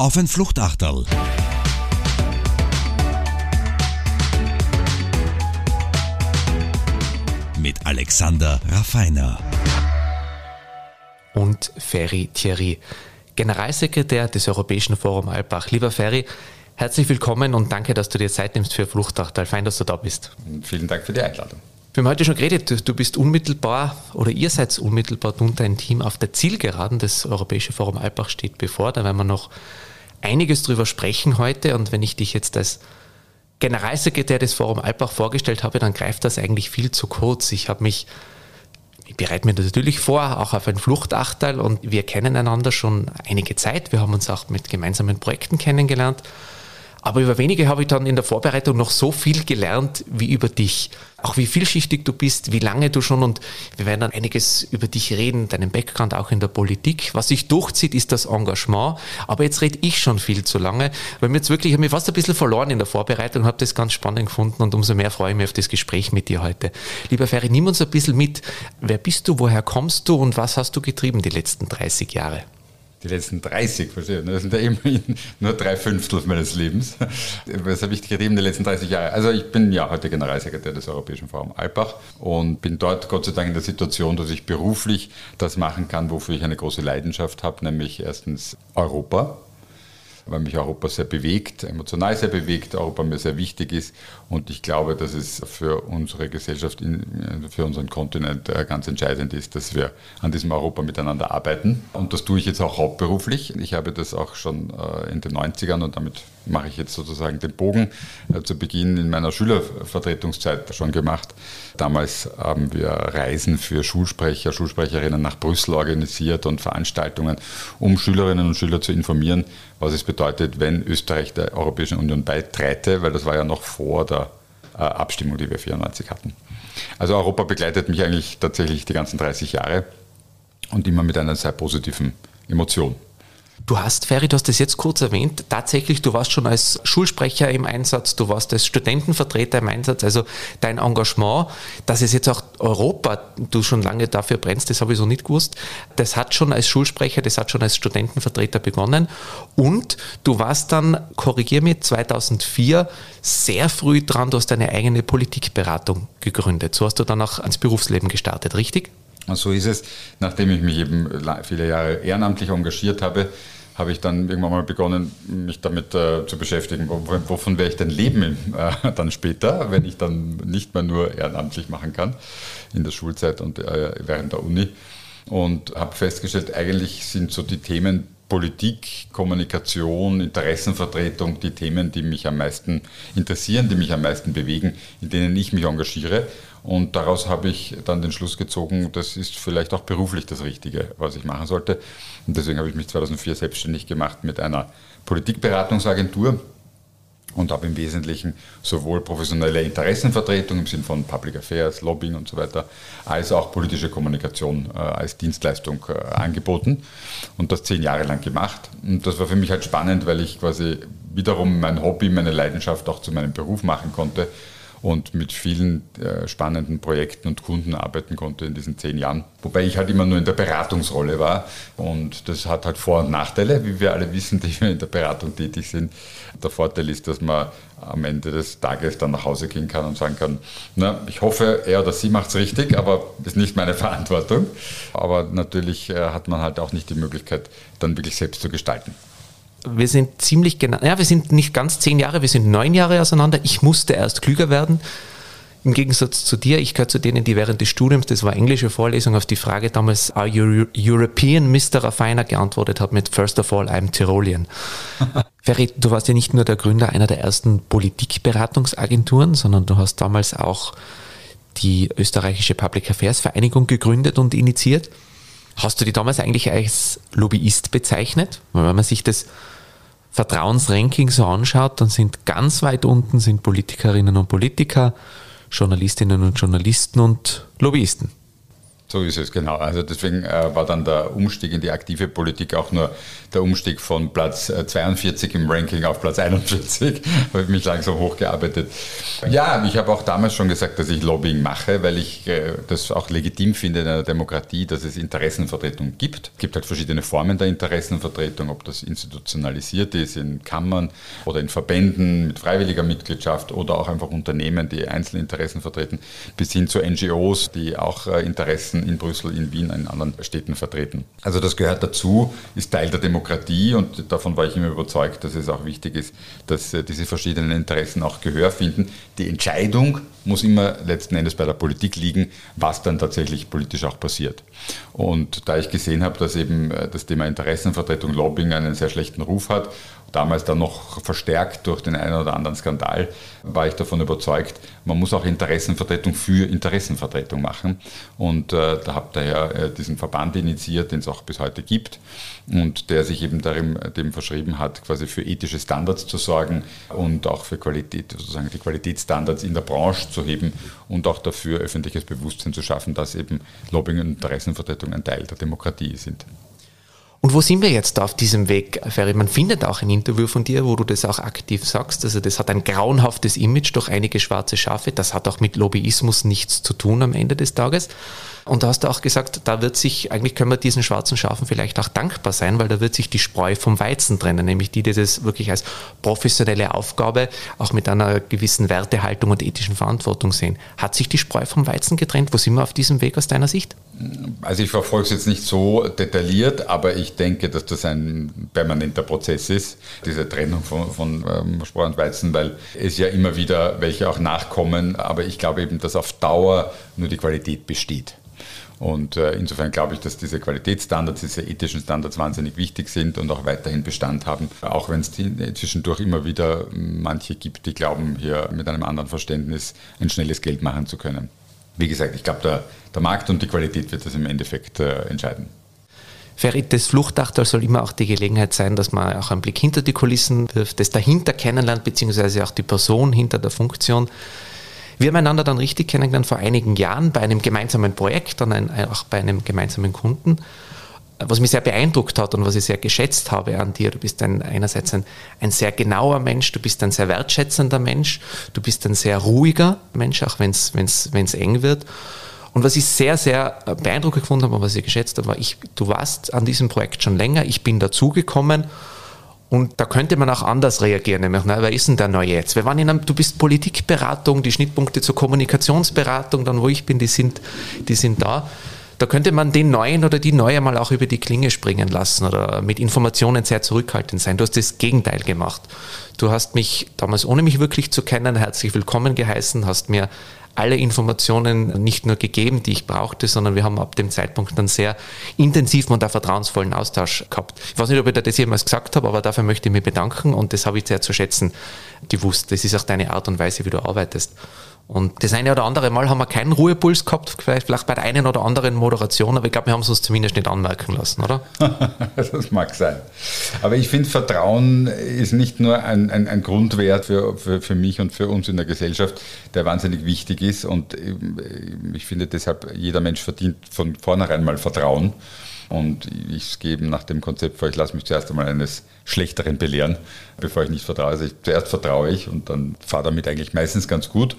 Auf ein Fluchtachterl. Mit Alexander Raffiner. Und Ferry Thierry, Generalsekretär des Europäischen Forum Alpbach. Lieber Ferry, herzlich willkommen und danke, dass du dir Zeit nimmst für Fluchtachterl. Fein, dass du da bist. Vielen Dank für die Einladung. Wir haben heute schon geredet, du bist unmittelbar oder ihr seid unmittelbar und dein Team auf der Zielgeraden. Das Europäische Forum Alpbach steht bevor. Da werden wir noch einiges drüber sprechen heute. Und wenn ich dich jetzt als Generalsekretär des Forum Alpbach vorgestellt habe, dann greift das eigentlich viel zu kurz. Ich habe mich, ich bereite mir natürlich vor, auch auf ein Fluchtachteil und wir kennen einander schon einige Zeit. Wir haben uns auch mit gemeinsamen Projekten kennengelernt. Aber über wenige habe ich dann in der Vorbereitung noch so viel gelernt wie über dich. Auch wie vielschichtig du bist, wie lange du schon und wir werden dann einiges über dich reden, deinen Background auch in der Politik. Was sich durchzieht, ist das Engagement. Aber jetzt rede ich schon viel zu lange, weil mir jetzt wirklich, ich habe mich fast ein bisschen verloren in der Vorbereitung habe das ganz spannend gefunden und umso mehr freue ich mich auf das Gespräch mit dir heute. Lieber Ferry, nimm uns ein bisschen mit. Wer bist du, woher kommst du und was hast du getrieben die letzten 30 Jahre? Die letzten 30, verstehe, das sind ja immerhin nur drei Fünftel meines Lebens. Was habe ich getrieben die letzten 30 Jahre? Also ich bin ja heute Generalsekretär des Europäischen Forum Alpbach und bin dort Gott sei Dank in der Situation, dass ich beruflich das machen kann, wofür ich eine große Leidenschaft habe, nämlich erstens Europa weil mich Europa sehr bewegt, emotional sehr bewegt, Europa mir sehr wichtig ist und ich glaube, dass es für unsere Gesellschaft, für unseren Kontinent äh, ganz entscheidend ist, dass wir an diesem Europa miteinander arbeiten und das tue ich jetzt auch hauptberuflich. Ich habe das auch schon äh, in den 90ern und damit mache ich jetzt sozusagen den Bogen äh, zu Beginn in meiner Schülervertretungszeit schon gemacht. Damals haben wir Reisen für Schulsprecher, Schulsprecherinnen nach Brüssel organisiert und Veranstaltungen, um Schülerinnen und Schüler zu informieren, was es bedeutet, wenn Österreich der Europäischen Union beiträte, weil das war ja noch vor der äh, Abstimmung, die wir 94 hatten. Also Europa begleitet mich eigentlich tatsächlich die ganzen 30 Jahre und immer mit einer sehr positiven Emotion. Du hast, Ferry, du hast das jetzt kurz erwähnt, tatsächlich, du warst schon als Schulsprecher im Einsatz, du warst als Studentenvertreter im Einsatz, also dein Engagement, dass es jetzt auch Europa, du schon lange dafür brennst, das habe ich so nicht gewusst, das hat schon als Schulsprecher, das hat schon als Studentenvertreter begonnen und du warst dann, korrigier mich, 2004 sehr früh dran, du hast deine eigene Politikberatung gegründet, so hast du dann auch ans Berufsleben gestartet, richtig? So ist es, nachdem ich mich eben viele Jahre ehrenamtlich engagiert habe, habe ich dann irgendwann mal begonnen, mich damit äh, zu beschäftigen, wovon werde ich denn leben äh, dann später, wenn ich dann nicht mehr nur ehrenamtlich machen kann in der Schulzeit und äh, während der Uni. Und habe festgestellt, eigentlich sind so die Themen Politik, Kommunikation, Interessenvertretung die Themen, die mich am meisten interessieren, die mich am meisten bewegen, in denen ich mich engagiere. Und daraus habe ich dann den Schluss gezogen, das ist vielleicht auch beruflich das Richtige, was ich machen sollte. Und deswegen habe ich mich 2004 selbstständig gemacht mit einer Politikberatungsagentur und habe im Wesentlichen sowohl professionelle Interessenvertretung im Sinne von Public Affairs, Lobbying und so weiter, als auch politische Kommunikation äh, als Dienstleistung äh, angeboten und das zehn Jahre lang gemacht. Und das war für mich halt spannend, weil ich quasi wiederum mein Hobby, meine Leidenschaft auch zu meinem Beruf machen konnte und mit vielen äh, spannenden Projekten und Kunden arbeiten konnte in diesen zehn Jahren. Wobei ich halt immer nur in der Beratungsrolle war und das hat halt Vor- und Nachteile, wie wir alle wissen, die wir in der Beratung tätig sind. Der Vorteil ist, dass man am Ende des Tages dann nach Hause gehen kann und sagen kann, na, ich hoffe, er oder sie macht es richtig, aber ist nicht meine Verantwortung. Aber natürlich äh, hat man halt auch nicht die Möglichkeit, dann wirklich selbst zu gestalten wir sind ziemlich genau, ja, wir sind nicht ganz zehn Jahre, wir sind neun Jahre auseinander. Ich musste erst klüger werden. Im Gegensatz zu dir, ich gehöre zu denen, die während des Studiums, das war englische Vorlesung, auf die Frage damals, are you European, Mr. Raffiner, geantwortet hat mit First of all, I'm Tirolian. Ferry, du warst ja nicht nur der Gründer einer der ersten Politikberatungsagenturen, sondern du hast damals auch die österreichische Public Affairs Vereinigung gegründet und initiiert. Hast du die damals eigentlich als Lobbyist bezeichnet? Wenn man sich das Vertrauensranking so anschaut, dann sind ganz weit unten sind Politikerinnen und Politiker, Journalistinnen und Journalisten und Lobbyisten. So ist es, genau. Also deswegen äh, war dann der Umstieg in die aktive Politik auch nur der Umstieg von Platz 42 äh, im Ranking auf Platz 41. habe ich mich langsam hochgearbeitet. Ja, ich habe auch damals schon gesagt, dass ich Lobbying mache, weil ich äh, das auch legitim finde in einer Demokratie, dass es Interessenvertretung gibt. Es gibt halt verschiedene Formen der Interessenvertretung, ob das institutionalisiert ist in Kammern oder in Verbänden mit freiwilliger Mitgliedschaft oder auch einfach Unternehmen, die einzelne Interessen vertreten, bis hin zu NGOs, die auch äh, Interessen in Brüssel, in Wien, in anderen Städten vertreten. Also das gehört dazu, ist Teil der Demokratie und davon war ich immer überzeugt, dass es auch wichtig ist, dass äh, diese verschiedenen Interessen auch Gehör finden. Die Entscheidung muss immer letzten Endes bei der Politik liegen, was dann tatsächlich politisch auch passiert. Und da ich gesehen habe, dass eben äh, das Thema Interessenvertretung, Lobbying einen sehr schlechten Ruf hat damals dann noch verstärkt durch den einen oder anderen Skandal, war ich davon überzeugt, man muss auch Interessenvertretung für Interessenvertretung machen. Und äh, da habe daher äh, diesen Verband initiiert, den es auch bis heute gibt und der sich eben darin, dem verschrieben hat, quasi für ethische Standards zu sorgen und auch für Qualität, sozusagen die Qualitätsstandards in der Branche zu heben und auch dafür öffentliches Bewusstsein zu schaffen, dass eben Lobbying und Interessenvertretung ein Teil der Demokratie sind. Und wo sind wir jetzt auf diesem Weg, Ferry? Man findet auch ein Interview von dir, wo du das auch aktiv sagst. Also das hat ein grauenhaftes Image durch einige schwarze Schafe. Das hat auch mit Lobbyismus nichts zu tun am Ende des Tages. Und da hast du auch gesagt, da wird sich, eigentlich können wir diesen schwarzen Schafen vielleicht auch dankbar sein, weil da wird sich die Spreu vom Weizen trennen, nämlich die, die das wirklich als professionelle Aufgabe auch mit einer gewissen Wertehaltung und ethischen Verantwortung sehen. Hat sich die Spreu vom Weizen getrennt? Wo sind wir auf diesem Weg aus deiner Sicht? Also ich verfolge es jetzt nicht so detailliert, aber ich denke, dass das ein permanenter Prozess ist, diese Trennung von, von ähm, Spreu und Weizen, weil es ja immer wieder welche auch nachkommen, aber ich glaube eben, dass auf Dauer nur die Qualität besteht. Und äh, insofern glaube ich, dass diese Qualitätsstandards, diese ethischen Standards wahnsinnig wichtig sind und auch weiterhin Bestand haben, auch wenn es zwischendurch immer wieder manche gibt, die glauben, hier mit einem anderen Verständnis ein schnelles Geld machen zu können. Wie gesagt, ich glaube, der, der Markt und die Qualität wird das im Endeffekt äh, entscheiden. Ferit, das Fluchtachtal soll immer auch die Gelegenheit sein, dass man auch einen Blick hinter die Kulissen wirft, das dahinter kennenlernt, beziehungsweise auch die Person hinter der Funktion. Wir haben einander dann richtig kennengelernt vor einigen Jahren bei einem gemeinsamen Projekt und auch bei einem gemeinsamen Kunden. Was mich sehr beeindruckt hat und was ich sehr geschätzt habe an dir, du bist ein, einerseits ein, ein sehr genauer Mensch, du bist ein sehr wertschätzender Mensch, du bist ein sehr ruhiger Mensch, auch wenn es eng wird. Und was ich sehr, sehr beeindruckend gefunden habe und was ich geschätzt habe, war, ich, du warst an diesem Projekt schon länger, ich bin dazugekommen und da könnte man auch anders reagieren, nämlich, na, wer ist denn der Neue jetzt? Wir waren in einem, du bist Politikberatung, die Schnittpunkte zur Kommunikationsberatung, dann wo ich bin, die sind, die sind da. Da könnte man den Neuen oder die Neue mal auch über die Klinge springen lassen oder mit Informationen sehr zurückhaltend sein. Du hast das Gegenteil gemacht. Du hast mich damals, ohne mich wirklich zu kennen, herzlich willkommen geheißen, hast mir alle Informationen nicht nur gegeben, die ich brauchte, sondern wir haben ab dem Zeitpunkt einen sehr intensiven und auch vertrauensvollen Austausch gehabt. Ich weiß nicht, ob ich das jemals gesagt habe, aber dafür möchte ich mich bedanken und das habe ich sehr zu schätzen gewusst. Das ist auch deine Art und Weise, wie du arbeitest. Und das eine oder andere Mal haben wir keinen Ruhepuls gehabt, vielleicht bei der einen oder anderen Moderation, aber ich glaube, wir haben es uns zumindest nicht anmerken lassen, oder? das mag sein. Aber ich finde, Vertrauen ist nicht nur ein, ein, ein Grundwert für, für, für mich und für uns in der Gesellschaft, der wahnsinnig wichtig ist. Und ich finde deshalb, jeder Mensch verdient von vornherein mal Vertrauen. Und ich gebe nach dem Konzept vor, ich lasse mich zuerst einmal eines Schlechteren belehren, bevor ich nicht vertraue. Also ich, zuerst vertraue ich und dann fahre damit eigentlich meistens ganz gut.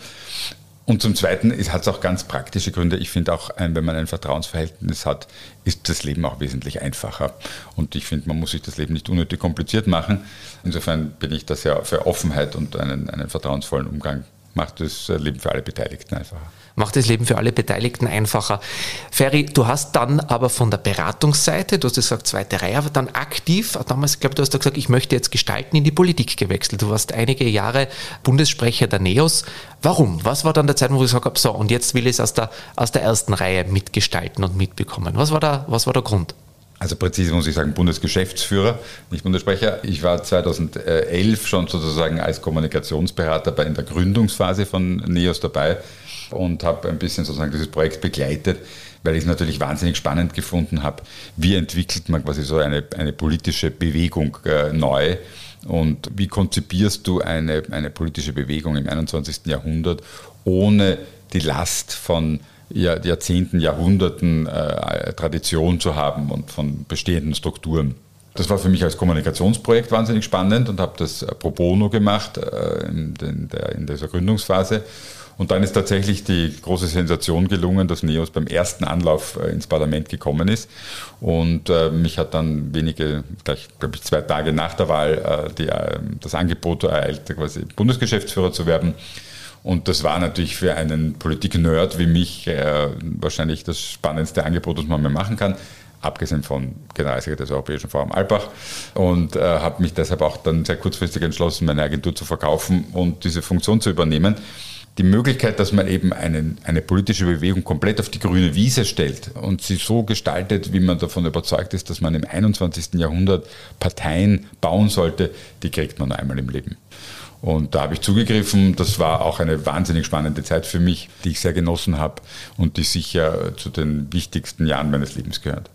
Und zum Zweiten hat es auch ganz praktische Gründe. Ich finde auch, wenn man ein Vertrauensverhältnis hat, ist das Leben auch wesentlich einfacher. Und ich finde, man muss sich das Leben nicht unnötig kompliziert machen. Insofern bin ich das ja für Offenheit und einen, einen vertrauensvollen Umgang macht das Leben für alle Beteiligten einfacher macht das Leben für alle Beteiligten einfacher. Ferry, du hast dann aber von der Beratungsseite, du hast gesagt, zweite Reihe, aber dann aktiv, damals, ich glaube, du hast da gesagt, ich möchte jetzt gestalten, in die Politik gewechselt. Du warst einige Jahre Bundessprecher der NEOS. Warum? Was war dann der Zeit, wo du gesagt hast, so, und jetzt will ich es aus der, aus der ersten Reihe mitgestalten und mitbekommen? Was war, da, was war der Grund? Also präzise muss ich sagen, Bundesgeschäftsführer, nicht Bundessprecher. Ich war 2011 schon sozusagen als Kommunikationsberater bei in der Gründungsphase von NEOS dabei und habe ein bisschen sozusagen dieses Projekt begleitet, weil ich es natürlich wahnsinnig spannend gefunden habe. Wie entwickelt man quasi so eine, eine politische Bewegung äh, neu? Und wie konzipierst du eine, eine politische Bewegung im 21. Jahrhundert ohne die Last von Jahrzehnten, Jahrhunderten äh, Tradition zu haben und von bestehenden Strukturen. Das war für mich als Kommunikationsprojekt wahnsinnig spannend und habe das pro bono gemacht äh, in, der, in dieser Gründungsphase. Und dann ist tatsächlich die große Sensation gelungen, dass NEOS beim ersten Anlauf äh, ins Parlament gekommen ist. Und äh, mich hat dann wenige, gleich, glaube ich, zwei Tage nach der Wahl äh, die, äh, das Angebot ereilt, quasi Bundesgeschäftsführer zu werden. Und das war natürlich für einen Politik-Nerd wie mich äh, wahrscheinlich das spannendste Angebot, das man mir machen kann abgesehen von Generalsekretär des Europäischen Forum Alpbach und äh, habe mich deshalb auch dann sehr kurzfristig entschlossen, meine Agentur zu verkaufen und diese Funktion zu übernehmen die Möglichkeit, dass man eben einen, eine politische Bewegung komplett auf die grüne Wiese stellt und sie so gestaltet, wie man davon überzeugt ist, dass man im 21. Jahrhundert Parteien bauen sollte, die kriegt man nur einmal im Leben. Und da habe ich zugegriffen. Das war auch eine wahnsinnig spannende Zeit für mich, die ich sehr genossen habe und die sicher zu den wichtigsten Jahren meines Lebens gehört.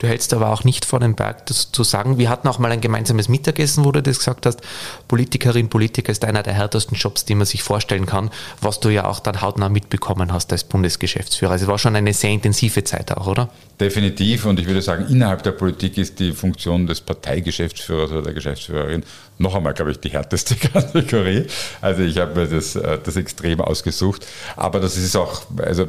Du hältst aber auch nicht vor den Berg, das zu sagen. Wir hatten auch mal ein gemeinsames Mittagessen, wo du das gesagt hast. Politikerin, Politiker ist einer der härtesten Jobs, die man sich vorstellen kann, was du ja auch dann hautnah mitbekommen hast als Bundesgeschäftsführer. Also es war schon eine sehr intensive Zeit auch, oder? Definitiv. Und ich würde sagen, innerhalb der Politik ist die Funktion des Parteigeschäftsführers oder der Geschäftsführerin noch einmal, glaube ich, die härteste Kategorie. Also ich habe mir das, äh, das extrem ausgesucht. Aber das ist auch. Also,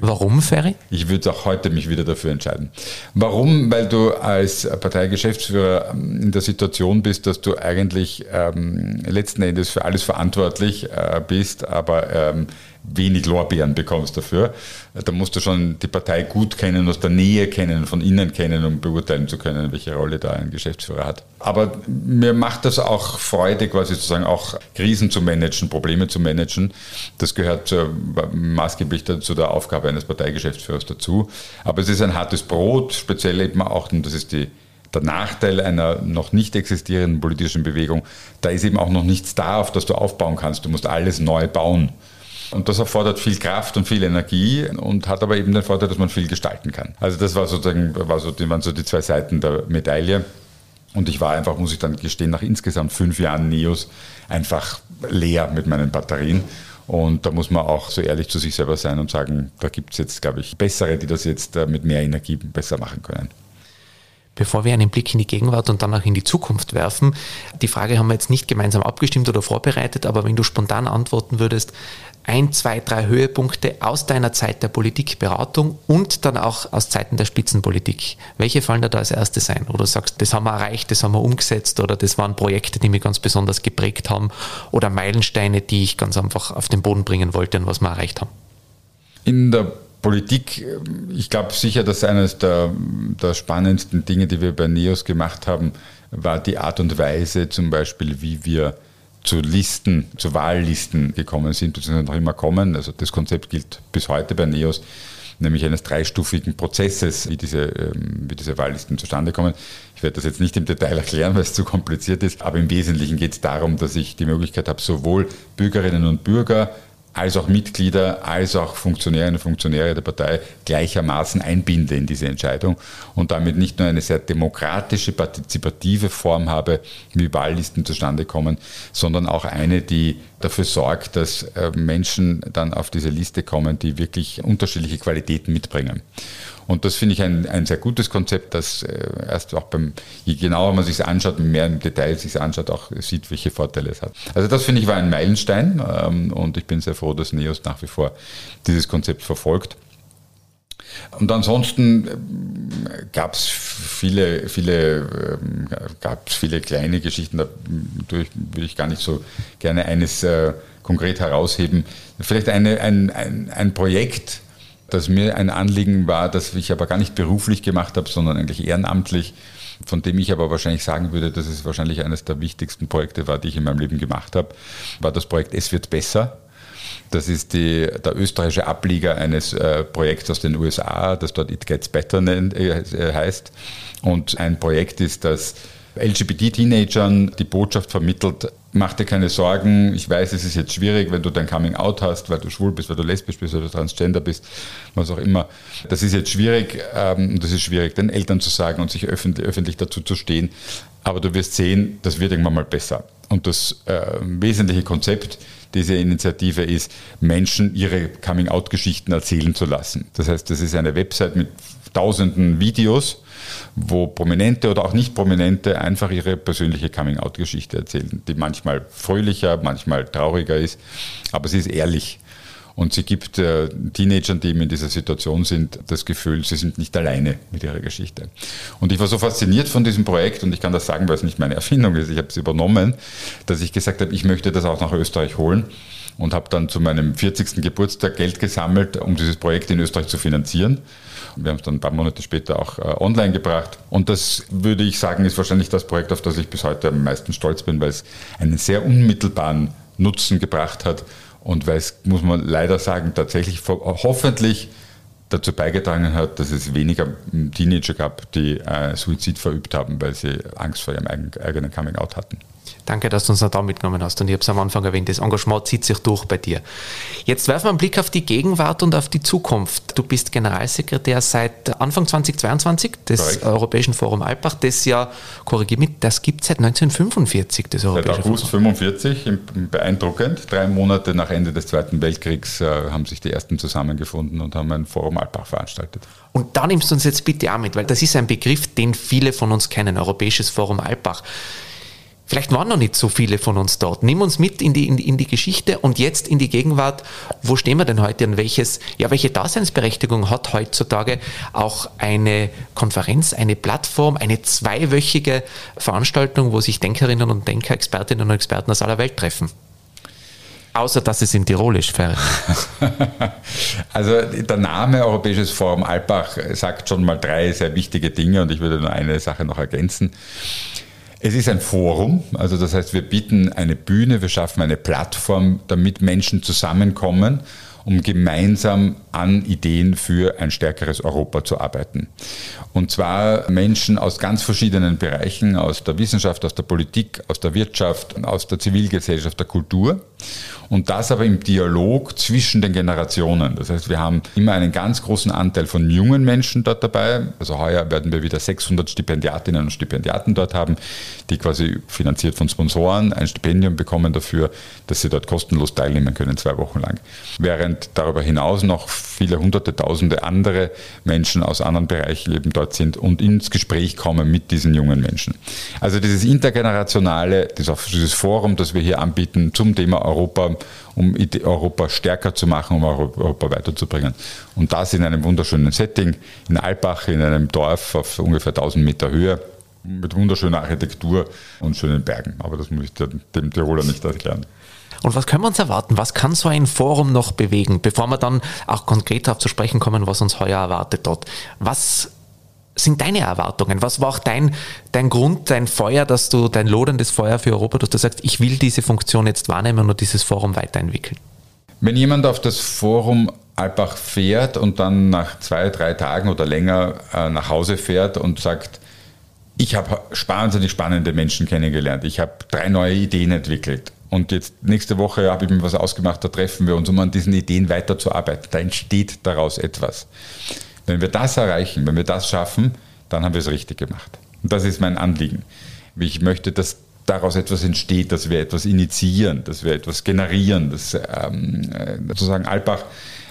Warum, Ferry? Ich würde auch heute mich wieder dafür entscheiden. Warum? Weil du als Parteigeschäftsführer ähm, in der Situation bist, dass du eigentlich ähm, letzten Endes für alles verantwortlich äh, bist, aber ähm, wenig Lorbeeren bekommst dafür. Da musst du schon die Partei gut kennen, aus der Nähe kennen, von innen kennen, um beurteilen zu können, welche Rolle da ein Geschäftsführer hat. Aber mir macht das auch Freude, quasi sozusagen auch Krisen zu managen, Probleme zu managen. Das gehört zur, maßgeblich zu der Aufgabe eines Parteigeschäftsführers dazu. Aber es ist ein hartes Brot, speziell eben auch, und das ist die der Nachteil einer noch nicht existierenden politischen Bewegung, da ist eben auch noch nichts da, auf das du aufbauen kannst. Du musst alles neu bauen. Und das erfordert viel Kraft und viel Energie und hat aber eben den Vorteil, dass man viel gestalten kann. Also das war sozusagen, war so, waren so die zwei Seiten der Medaille. Und ich war einfach, muss ich dann gestehen, nach insgesamt fünf Jahren NEOS einfach leer mit meinen Batterien. Und da muss man auch so ehrlich zu sich selber sein und sagen, da gibt es jetzt, glaube ich, bessere, die das jetzt äh, mit mehr Energie besser machen können. Bevor wir einen Blick in die Gegenwart und dann auch in die Zukunft werfen, die Frage haben wir jetzt nicht gemeinsam abgestimmt oder vorbereitet, aber wenn du spontan antworten würdest, ein, zwei, drei Höhepunkte aus deiner Zeit der Politikberatung und dann auch aus Zeiten der Spitzenpolitik. Welche fallen da, da als erstes ein? Oder sagst, das haben wir erreicht, das haben wir umgesetzt oder das waren Projekte, die mich ganz besonders geprägt haben oder Meilensteine, die ich ganz einfach auf den Boden bringen wollte und was wir erreicht haben? In der Politik, ich glaube sicher, dass eines der, der, spannendsten Dinge, die wir bei NEOS gemacht haben, war die Art und Weise zum Beispiel, wie wir zu Listen, zu Wahllisten gekommen sind, beziehungsweise noch immer kommen. Also das Konzept gilt bis heute bei NEOS, nämlich eines dreistufigen Prozesses, wie diese, ähm, wie diese Wahllisten zustande kommen. Ich werde das jetzt nicht im Detail erklären, weil es zu kompliziert ist, aber im Wesentlichen geht es darum, dass ich die Möglichkeit habe, sowohl Bürgerinnen und Bürger als auch Mitglieder, als auch Funktionärinnen und Funktionäre der Partei gleichermaßen einbinde in diese Entscheidung und damit nicht nur eine sehr demokratische, partizipative Form habe, wie Wahllisten zustande kommen, sondern auch eine, die dafür sorgt, dass äh, Menschen dann auf diese Liste kommen, die wirklich unterschiedliche Qualitäten mitbringen. Und das finde ich ein, ein sehr gutes Konzept, das äh, erst auch beim, je genauer man sich anschaut, mehr im Detail sich anschaut, auch sieht, welche Vorteile es hat. Also das finde ich war ein Meilenstein ähm, und ich bin sehr froh, dass NEOS nach wie vor dieses Konzept verfolgt. Und ansonsten äh, gab es viele, viele, äh, gab viele kleine Geschichten, da würde ich gar nicht so gerne eines äh, konkret herausheben. Vielleicht eine, ein, ein, ein Projekt, das mir ein Anliegen war, das ich aber gar nicht beruflich gemacht habe, sondern eigentlich ehrenamtlich, von dem ich aber wahrscheinlich sagen würde, dass es wahrscheinlich eines der wichtigsten Projekte war, die ich in meinem Leben gemacht habe, war das Projekt Es wird besser. Das ist die, der österreichische Ableger eines äh, Projekts aus den USA, das dort It Gets Better nennt, äh, heißt. Und ein Projekt ist, das LGBT-Teenagern die Botschaft vermittelt, mach dir keine Sorgen, ich weiß, es ist jetzt schwierig, wenn du dein Coming-out hast, weil du schwul bist, weil du lesbisch bist, weil du transgender bist, was auch immer. Das ist jetzt schwierig ähm, das ist schwierig, den Eltern zu sagen und sich öffentlich, öffentlich dazu zu stehen. Aber du wirst sehen, das wird irgendwann mal besser. Und das äh, wesentliche Konzept dieser Initiative ist, Menschen ihre Coming-out-Geschichten erzählen zu lassen. Das heißt, das ist eine Website mit tausenden Videos, wo Prominente oder auch nicht Prominente einfach ihre persönliche Coming-out-Geschichte erzählen, die manchmal fröhlicher, manchmal trauriger ist, aber sie ist ehrlich. Und sie gibt äh, Teenagern, die eben in dieser Situation sind, das Gefühl, sie sind nicht alleine mit ihrer Geschichte. Und ich war so fasziniert von diesem Projekt, und ich kann das sagen, weil es nicht meine Erfindung ist, ich habe es übernommen, dass ich gesagt habe, ich möchte das auch nach Österreich holen und habe dann zu meinem 40. Geburtstag Geld gesammelt, um dieses Projekt in Österreich zu finanzieren. Wir haben es dann ein paar Monate später auch äh, online gebracht. Und das würde ich sagen, ist wahrscheinlich das Projekt, auf das ich bis heute am meisten stolz bin, weil es einen sehr unmittelbaren Nutzen gebracht hat und weil es, muss man leider sagen, tatsächlich hoffentlich dazu beigetragen hat, dass es weniger Teenager gab, die äh, Suizid verübt haben, weil sie Angst vor ihrem eigenen Coming-out hatten. Danke, dass du uns noch da mitgenommen hast. Und ich habe es am Anfang erwähnt, das Engagement zieht sich durch bei dir. Jetzt werfen wir einen Blick auf die Gegenwart und auf die Zukunft. Du bist Generalsekretär seit Anfang 2022 des Correct. Europäischen Forum Alpbach. Das ja, korrigiere mit, das gibt es seit 1945, das Europäische Seit August 1945, beeindruckend. Drei Monate nach Ende des Zweiten Weltkriegs äh, haben sich die ersten zusammengefunden und haben ein Forum Alpbach veranstaltet. Und da nimmst du uns jetzt bitte auch mit, weil das ist ein Begriff, den viele von uns kennen, Europäisches Forum Alpbach. Vielleicht waren noch nicht so viele von uns dort. Nimm uns mit in die, in in die Geschichte und jetzt in die Gegenwart. Wo stehen wir denn heute und welches, ja, welche Daseinsberechtigung hat heutzutage auch eine Konferenz, eine Plattform, eine zweiwöchige Veranstaltung, wo sich Denkerinnen und Denker, Expertinnen und Experten aus aller Welt treffen? Außer dass es in Tirol ist, Ferry. Also der Name Europäisches Forum Alpbach sagt schon mal drei sehr wichtige Dinge und ich würde nur eine Sache noch ergänzen. Es ist ein Forum, also das heißt, wir bieten eine Bühne, wir schaffen eine Plattform, damit Menschen zusammenkommen, um gemeinsam an Ideen für ein stärkeres Europa zu arbeiten. Und zwar Menschen aus ganz verschiedenen Bereichen, aus der Wissenschaft, aus der Politik, aus der Wirtschaft, aus der Zivilgesellschaft, der Kultur. Und das aber im Dialog zwischen den Generationen. Das heißt, wir haben immer einen ganz großen Anteil von jungen Menschen dort dabei. Also heuer werden wir wieder 600 Stipendiatinnen und Stipendiaten dort haben, die quasi finanziert von Sponsoren ein Stipendium bekommen dafür, dass sie dort kostenlos teilnehmen können, zwei Wochen lang. Während darüber hinaus noch viele hunderte, tausende andere Menschen aus anderen Bereichen eben dort sind und ins Gespräch kommen mit diesen jungen Menschen. Also dieses intergenerationale, dieses Forum, das wir hier anbieten zum Thema Europa, um Europa stärker zu machen, um Europa weiterzubringen. Und das in einem wunderschönen Setting, in Alpbach, in einem Dorf auf ungefähr 1000 Meter Höhe mit wunderschöner Architektur und schönen Bergen. Aber das muss ich dem Tiroler nicht erklären. Und was können wir uns erwarten? Was kann so ein Forum noch bewegen, bevor wir dann auch konkret darauf zu sprechen kommen, was uns heuer erwartet dort? Was sind deine Erwartungen? Was war auch dein, dein Grund, dein Feuer, dass du, dein loderndes Feuer für Europa, dass du sagst, ich will diese Funktion jetzt wahrnehmen und dieses Forum weiterentwickeln? Wenn jemand auf das Forum Alpbach fährt und dann nach zwei, drei Tagen oder länger äh, nach Hause fährt und sagt, ich habe wahnsinnig spannende Menschen kennengelernt, ich habe drei neue Ideen entwickelt und jetzt nächste Woche habe ich mir was ausgemacht, da treffen wir uns, um an diesen Ideen weiterzuarbeiten. Da entsteht daraus etwas. Wenn wir das erreichen, wenn wir das schaffen, dann haben wir es richtig gemacht. Und das ist mein Anliegen. Ich möchte, dass daraus etwas entsteht, dass wir etwas initiieren, dass wir etwas generieren, dass ähm, äh, sozusagen Alpbach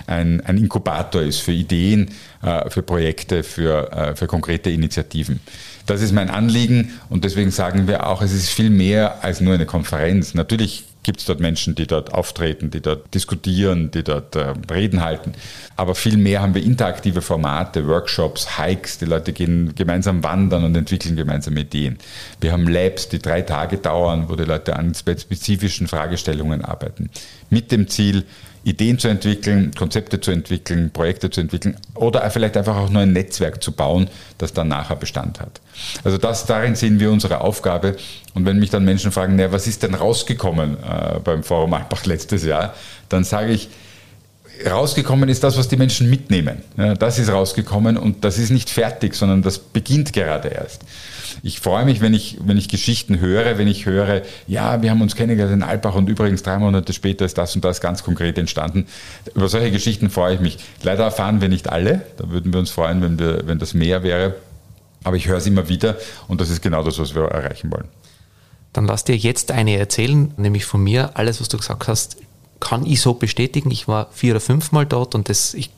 ein, ein, Inkubator ist für Ideen, äh, für Projekte, für, äh, für konkrete Initiativen. Das ist mein Anliegen und deswegen sagen wir auch, es ist viel mehr als nur eine Konferenz. Natürlich gibt es dort Menschen, die dort auftreten, die dort diskutieren, die dort äh, Reden halten. Aber viel mehr haben wir interaktive Formate, Workshops, Hikes, die Leute gehen gemeinsam wandern und entwickeln gemeinsam Ideen. Wir haben Labs, die drei Tage dauern, wo die Leute an spezifischen Fragestellungen arbeiten. Mit dem Ziel, Ideen zu entwickeln, Konzepte zu entwickeln, Projekte zu entwickeln oder vielleicht einfach auch nur ein Netzwerk zu bauen, das dann nachher Bestand hat. Also das, darin sehen wir unsere Aufgabe. Und wenn mich dann Menschen fragen, na, was ist denn rausgekommen äh, beim Forum Alpbach letztes Jahr, dann sage ich, rausgekommen ist das, was die Menschen mitnehmen. Ja, das ist rausgekommen und das ist nicht fertig, sondern das beginnt gerade erst. Ich freue mich, wenn ich, wenn ich Geschichten höre, wenn ich höre, ja, wir haben uns kennengelernt in Alpbach und übrigens drei Monate später ist das und das ganz konkret entstanden. Über solche Geschichten freue ich mich. Leider erfahren wir nicht alle. Da würden wir uns freuen, wenn, wir, wenn das mehr wäre. Aber ich höre es immer wieder und das ist genau das, was wir erreichen wollen. Dann lass dir jetzt eine erzählen, nämlich von mir. Alles, was du gesagt hast, kann ich so bestätigen. Ich war vier oder fünfmal dort und das, ich,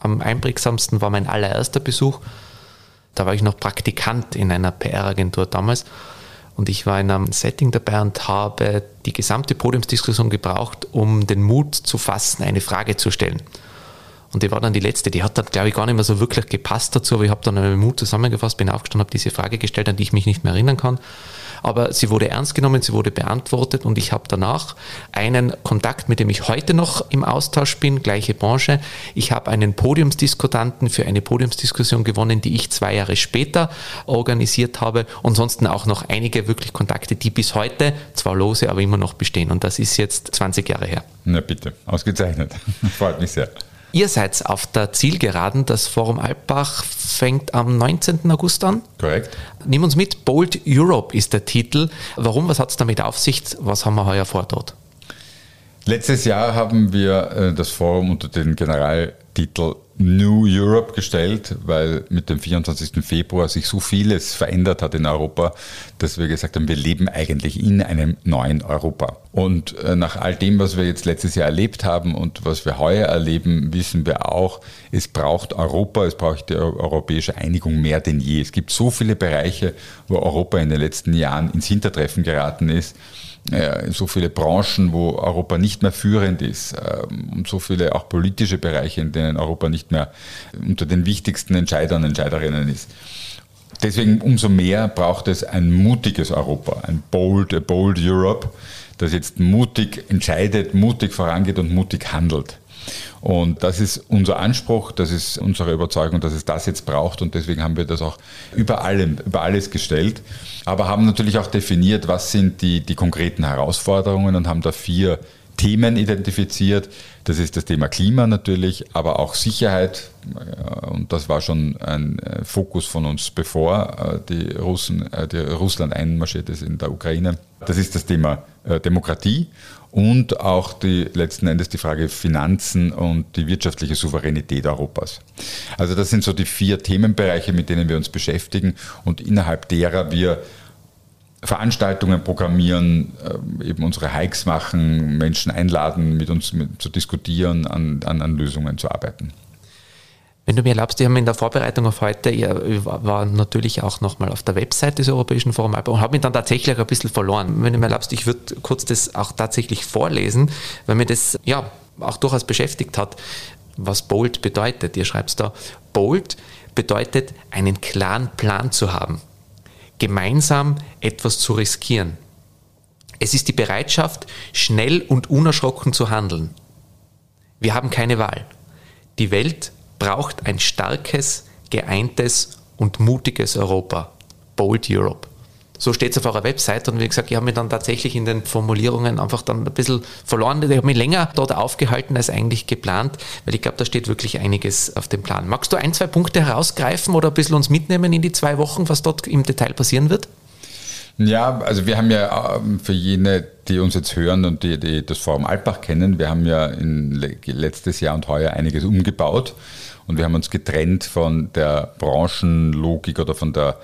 am einprägsamsten war mein allererster Besuch. Da war ich noch Praktikant in einer PR-Agentur damals und ich war in einem Setting dabei und habe die gesamte Podiumsdiskussion gebraucht, um den Mut zu fassen, eine Frage zu stellen. Und die war dann die letzte. Die hat dann, glaube ich, gar nicht mehr so wirklich gepasst dazu, aber ich habe dann meinen Mut zusammengefasst, bin aufgestanden, habe diese Frage gestellt, an die ich mich nicht mehr erinnern kann aber sie wurde ernst genommen, sie wurde beantwortet und ich habe danach einen Kontakt, mit dem ich heute noch im Austausch bin, gleiche Branche. Ich habe einen Podiumsdiskutanten für eine Podiumsdiskussion gewonnen, die ich zwei Jahre später organisiert habe und sonst auch noch einige wirklich Kontakte, die bis heute zwar lose, aber immer noch bestehen und das ist jetzt 20 Jahre her. Na bitte, ausgezeichnet. Freut mich sehr. Ihr seid auf der Zielgeraden. Das Forum Alpbach fängt am 19. August an. Korrekt. Nimm uns mit. Bold Europe ist der Titel. Warum? Was hat es damit auf sich? Was haben wir heuer vor dort? Letztes Jahr haben wir äh, das Forum unter den Generaltitel New Europe gestellt, weil mit dem 24. Februar sich so vieles verändert hat in Europa, dass wir gesagt haben, wir leben eigentlich in einem neuen Europa. Und äh, nach all dem, was wir jetzt letztes Jahr erlebt haben und was wir heuer erleben, wissen wir auch, es braucht Europa, es braucht die europäische Einigung mehr denn je. Es gibt so viele Bereiche, wo Europa in den letzten Jahren ins Hintertreffen geraten ist äh, so viele Branchen, wo Europa nicht mehr führend ist ähm, und so viele auch politische Bereiche, in denen Europa nicht mehr unter den wichtigsten Entscheidern und Entscheiderinnen ist. Deswegen umso mehr braucht es ein mutiges Europa, ein bold, a bold Europe, das jetzt mutig entscheidet, mutig vorangeht und mutig handelt. Und das ist unser Anspruch, das ist unsere Überzeugung, dass es das jetzt braucht und deswegen haben wir das auch über, allem, über alles gestellt. Aber haben natürlich auch definiert, was sind die, die konkreten Herausforderungen und haben da vier Themen identifiziert. Das ist das Thema Klima natürlich, aber auch Sicherheit. Und das war schon ein äh, Fokus von uns, bevor äh, die Russen, äh, die Russland einmarschiert ist in der Ukraine. Das ist das Thema Demokratie und auch die, letzten Endes die Frage Finanzen und die wirtschaftliche Souveränität Europas. Also das sind so die vier Themenbereiche, mit denen wir uns beschäftigen und innerhalb derer wir Veranstaltungen programmieren, äh, eben unsere Hikes machen, Menschen einladen, mit uns zu diskutieren, an, an, an Lösungen zu arbeiten. Wenn du mir erlaubst, ich habe in der Vorbereitung auf heute, ich war natürlich auch nochmal auf der Website des Europäischen Forum und habe mich dann tatsächlich ein bisschen verloren. Wenn du mir erlaubst, ich würde kurz das auch tatsächlich vorlesen, weil mir das ja auch durchaus beschäftigt hat, was Bold bedeutet. Ihr schreibt da, Bold bedeutet, einen klaren Plan zu haben, gemeinsam etwas zu riskieren. Es ist die Bereitschaft, schnell und unerschrocken zu handeln. Wir haben keine Wahl. Die Welt braucht ein starkes, geeintes und mutiges Europa. Bold Europe. So steht es auf eurer Website und wie gesagt, ich habe mich dann tatsächlich in den Formulierungen einfach dann ein bisschen verloren. Ich habe mich länger dort aufgehalten als eigentlich geplant, weil ich glaube, da steht wirklich einiges auf dem Plan. Magst du ein, zwei Punkte herausgreifen oder ein bisschen uns mitnehmen in die zwei Wochen, was dort im Detail passieren wird? Ja, also wir haben ja ähm, für jene, die uns jetzt hören und die, die das Forum Alpbach kennen, wir haben ja in letztes Jahr und heuer einiges umgebaut. Und wir haben uns getrennt von der Branchenlogik oder von der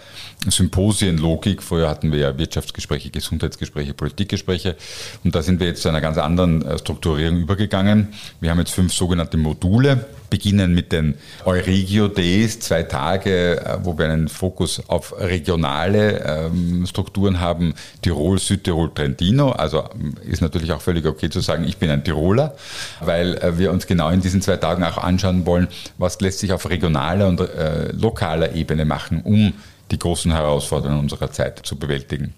Symposienlogik. Vorher hatten wir ja Wirtschaftsgespräche, Gesundheitsgespräche, Politikgespräche. Und da sind wir jetzt zu einer ganz anderen äh, Strukturierung übergegangen. Wir haben jetzt fünf sogenannte Module beginnen mit den Euregio Days, zwei Tage, äh, wo wir einen Fokus auf regionale ähm, Strukturen haben, Tirol, Südtirol, Trentino. Also ähm, ist natürlich auch völlig okay zu sagen, ich bin ein Tiroler, weil äh, wir uns genau in diesen zwei Tagen auch anschauen wollen, was lässt sich auf regionaler und äh, lokaler Ebene machen, um die großen Herausforderungen unserer Zeit zu bewältigen.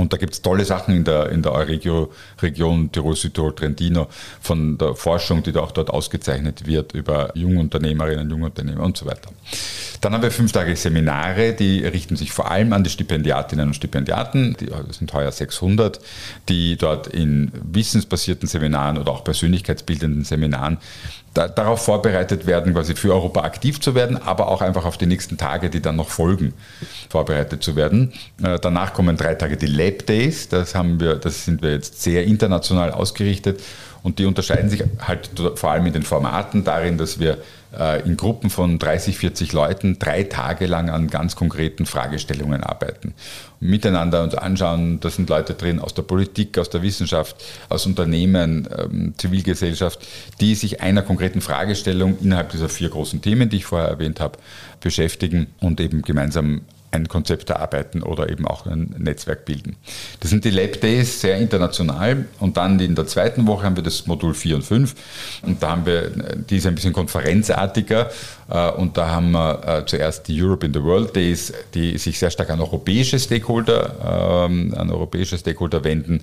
Und da gibt es tolle Sachen in der, in der Euregio-Region Tirol, Südtirol, Trentino von der Forschung, die da auch dort ausgezeichnet wird über Jungunternehmerinnen, Jungunternehmer und so weiter. Dann haben wir fünf Tage Seminare, die richten sich vor allem an die Stipendiatinnen und Stipendiaten, die sind heuer 600, die dort in wissensbasierten Seminaren oder auch persönlichkeitsbildenden Seminaren da, darauf vorbereitet werden, quasi für Europa aktiv zu werden, aber auch einfach auf die nächsten Tage, die dann noch folgen, vorbereitet zu werden. Äh, danach kommen drei Tage die Lab Days, das haben wir, das sind wir jetzt sehr international ausgerichtet und die unterscheiden sich halt vor allem in den Formaten darin, dass wir äh, in Gruppen von 30, 40 Leuten drei Tage lang an ganz konkreten Fragestellungen arbeiten. Miteinander uns anschauen, da sind Leute drin aus der Politik, aus der Wissenschaft, aus Unternehmen, ähm, Zivilgesellschaft, die sich einer konkreten Fragestellung innerhalb dieser vier großen Themen, die ich vorher erwähnt habe, beschäftigen und eben gemeinsam ein Konzept erarbeiten oder eben auch ein Netzwerk bilden. Das sind die Lab Days, sehr international. Und dann in der zweiten Woche haben wir das Modul 4 und 5. Und da haben wir, die ist ein bisschen konferenzartiger. Äh, und da haben wir äh, zuerst die Europe in the World Days, die sich sehr stark an europäische Stakeholder, ähm, an europäische Stakeholder wenden.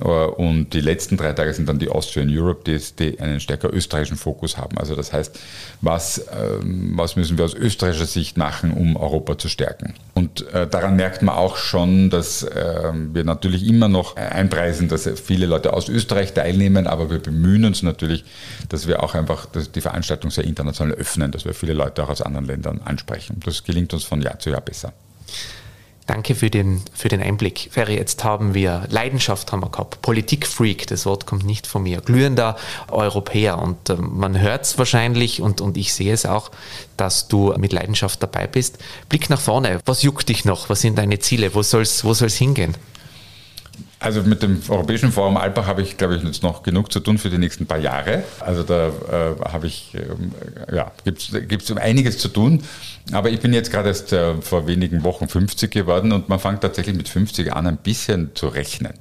Äh, und die letzten drei Tage sind dann die Austrian Europe Days, die einen stärker österreichischen Fokus haben. Also das heißt, was, ähm, was müssen wir aus österreichischer Sicht machen, um Europa zu stärken? Und daran merkt man auch schon, dass ähm, wir natürlich immer noch einpreisen, dass viele Leute aus Österreich teilnehmen, aber wir bemühen uns natürlich, dass wir auch einfach die Veranstaltung sehr international öffnen, dass wir viele Leute auch aus anderen Ländern ansprechen. Das gelingt uns von Jahr zu Jahr besser. Danke für den, für den Einblick. Ferry, jetzt haben wir Leidenschaft haben wir gehabt, Politikfreak, das Wort kommt nicht von mir, glühender Europäer und äh, man hört es wahrscheinlich und, und ich sehe es auch, dass du mit Leidenschaft dabei bist. Blick nach vorne, was juckt dich noch, was sind deine Ziele, wo soll es wo soll's hingehen? Also mit dem Europäischen Forum Alpbach habe ich, glaube ich, jetzt noch genug zu tun für die nächsten paar Jahre. Also da äh, habe ich, äh, ja, gibt es einiges zu tun. Aber ich bin jetzt gerade erst äh, vor wenigen Wochen 50 geworden und man fängt tatsächlich mit 50 an, ein bisschen zu rechnen.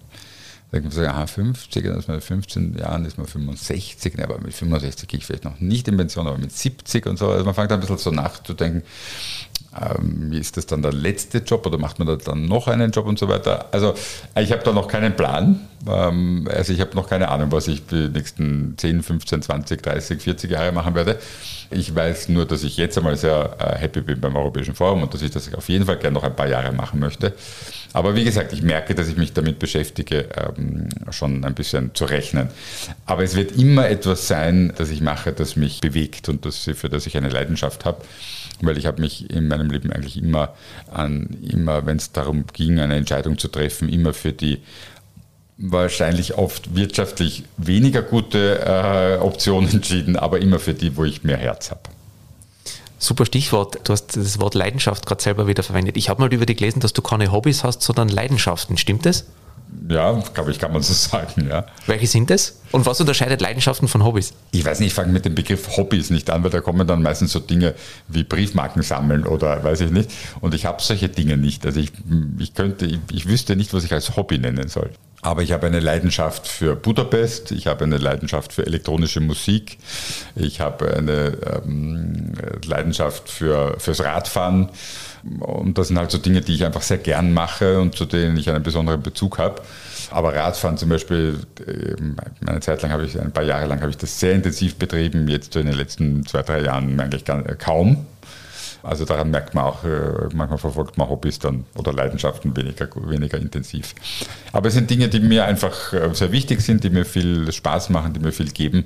Da denkt man so, aha, 50, dann ist man 15 Jahren, ist man 65, aber mit 65 gehe ich vielleicht noch nicht in Pension, aber mit 70 und so. Also man fängt ein bisschen so nachzudenken, ähm, ist das dann der letzte Job oder macht man da dann noch einen Job und so weiter? Also ich habe da noch keinen Plan. Ähm, also ich habe noch keine Ahnung, was ich die nächsten 10, 15, 20, 30, 40 Jahre machen werde. Ich weiß nur, dass ich jetzt einmal sehr äh, happy bin beim Europäischen Forum und dass ich das auf jeden Fall gerne noch ein paar Jahre machen möchte. Aber wie gesagt, ich merke, dass ich mich damit beschäftige, ähm, schon ein bisschen zu rechnen. Aber es wird immer etwas sein, das ich mache, das mich bewegt und das, für das ich eine Leidenschaft habe weil ich habe mich in meinem Leben eigentlich immer an, immer, wenn es darum ging, eine Entscheidung zu treffen, immer für die wahrscheinlich oft wirtschaftlich weniger gute äh, Option entschieden, aber immer für die, wo ich mehr Herz habe. Super Stichwort. Du hast das Wort Leidenschaft gerade selber wieder verwendet. Ich habe mal über dich gelesen, dass du keine Hobbys hast, sondern Leidenschaften. Stimmt das? Ja, glaube ich, kann man so sagen, ja. Welche sind es? Und was unterscheidet Leidenschaften von Hobbys? Ich weiß nicht, ich fange mit dem Begriff Hobbys nicht an, weil da kommen dann meistens so Dinge wie Briefmarken sammeln oder weiß ich nicht. Und ich habe solche Dinge nicht. Also ich, ich könnte, ich, ich wüsste nicht, was ich als Hobby nennen soll. Aber ich habe eine Leidenschaft für Budapest, ich habe eine Leidenschaft für elektronische Musik, ich habe eine ähm, Leidenschaft für, fürs Radfahren. Und das sind halt so Dinge, die ich einfach sehr gern mache und zu denen ich einen besonderen Bezug habe. Aber Radfahren zum Beispiel, ähm, eine Zeit lang habe ich, ein paar Jahre lang habe ich das sehr intensiv betrieben, jetzt in den letzten zwei, drei Jahren eigentlich kaum. Also daran merkt man auch, äh, manchmal verfolgt man Hobbys dann oder Leidenschaften weniger, weniger intensiv. Aber es sind Dinge, die mir einfach äh, sehr wichtig sind, die mir viel Spaß machen, die mir viel geben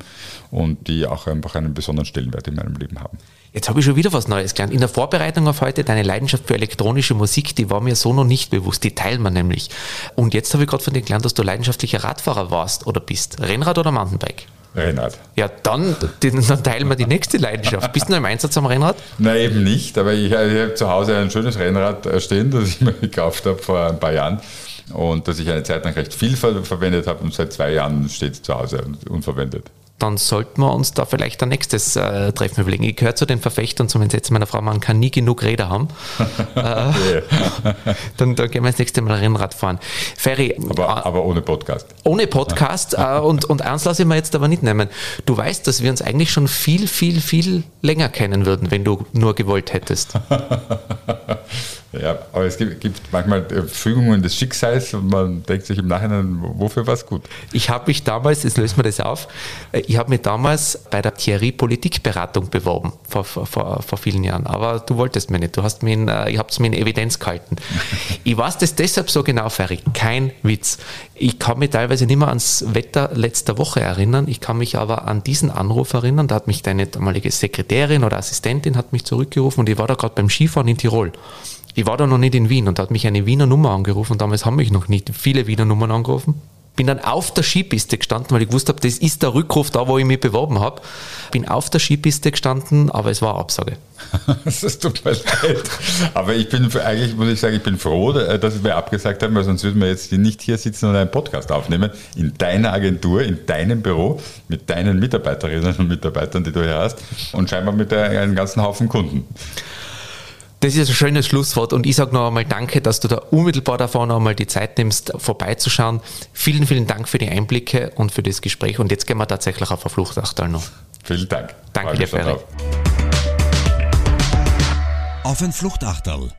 und die auch einfach einen besonderen Stellenwert in meinem Leben haben. Jetzt habe ich schon wieder was Neues gelernt. In der Vorbereitung auf heute, deine Leidenschaft für elektronische Musik, die war mir so noch nicht bewusst. Die teilt man nämlich. Und jetzt habe ich gerade von dir gelernt, dass du leidenschaftlicher Radfahrer warst oder bist. Rennrad oder Mountainbike? Rennrad. Ja, dann, dann teilen wir die nächste Leidenschaft. Bist du noch im Einsatz am Rennrad? Nein, eben nicht. Aber ich, ich habe zu Hause ein schönes Rennrad äh, stehen, das ich mir gekauft habe vor ein paar Jahren und das ich eine Zeit lang recht viel ver verwendet habe und seit zwei Jahren steht es zu Hause unverwendet. Dann sollten wir uns da vielleicht ein nächstes äh, Treffen überlegen. Ich gehöre zu den Verfechtern zum Entsetzen meiner Frau, man kann nie genug Räder haben. äh, dann, dann, gehen wir das nächste Mal Rennrad fahren. Ferry. Aber, äh, aber ohne Podcast. Ohne Podcast äh, und, und eins lasse ich mir jetzt aber nicht nehmen. Du weißt, dass wir uns eigentlich schon viel, viel, viel länger kennen würden, wenn du nur gewollt hättest. Ja, aber es gibt, gibt, manchmal äh, Fügungen des Schicksals und man denkt sich im Nachhinein, wofür war es gut? Ich habe mich damals, jetzt lösen wir das auf, äh, ich habe mich damals bei der Thierry Politikberatung beworben, vor, vor, vor vielen Jahren. Aber du wolltest mir nicht, du hast mir in, äh, ihr habt es mir in Evidenz gehalten. ich weiß das deshalb so genau, Ferry, kein Witz. Ich kann mich teilweise nicht mehr ans Wetter letzter Woche erinnern, ich kann mich aber an diesen Anruf erinnern, da hat mich deine damalige Sekretärin oder Assistentin hat mich zurückgerufen und ich war da gerade beim Skifahren in Tirol. Ich war da noch nicht in Wien und da hat mich eine Wiener Nummer angerufen. Damals haben mich noch nicht viele Wiener Nummern angerufen. Bin dann auf der Skipiste gestanden, weil ich gewusst habe, das ist der Rückruf da, wo ich mich beworben habe. Bin auf der Skipiste gestanden, aber es war Absage. das tut mir leid. Aber ich bin eigentlich, muss ich sagen, ich bin froh, äh, dass wir abgesagt haben, weil sonst würden wir jetzt nicht hier sitzen und einen Podcast aufnehmen. In deiner Agentur, in deinem Büro, mit deinen Mitarbeiterinnen und Mitarbeitern, die du hier hast und scheinbar mit einem ganzen Haufen Kunden. Das ist ein schönes Schlusswort und ich sage noch einmal Danke, dass du da unmittelbar davor noch einmal die Zeit nimmst, vorbeizuschauen. Vielen, vielen Dank für die Einblicke und für das Gespräch und jetzt gehen wir tatsächlich auf ein Fluchtachtal noch. Vielen Dank. Danke dir, Ferry. Auf ein Fluchtachtal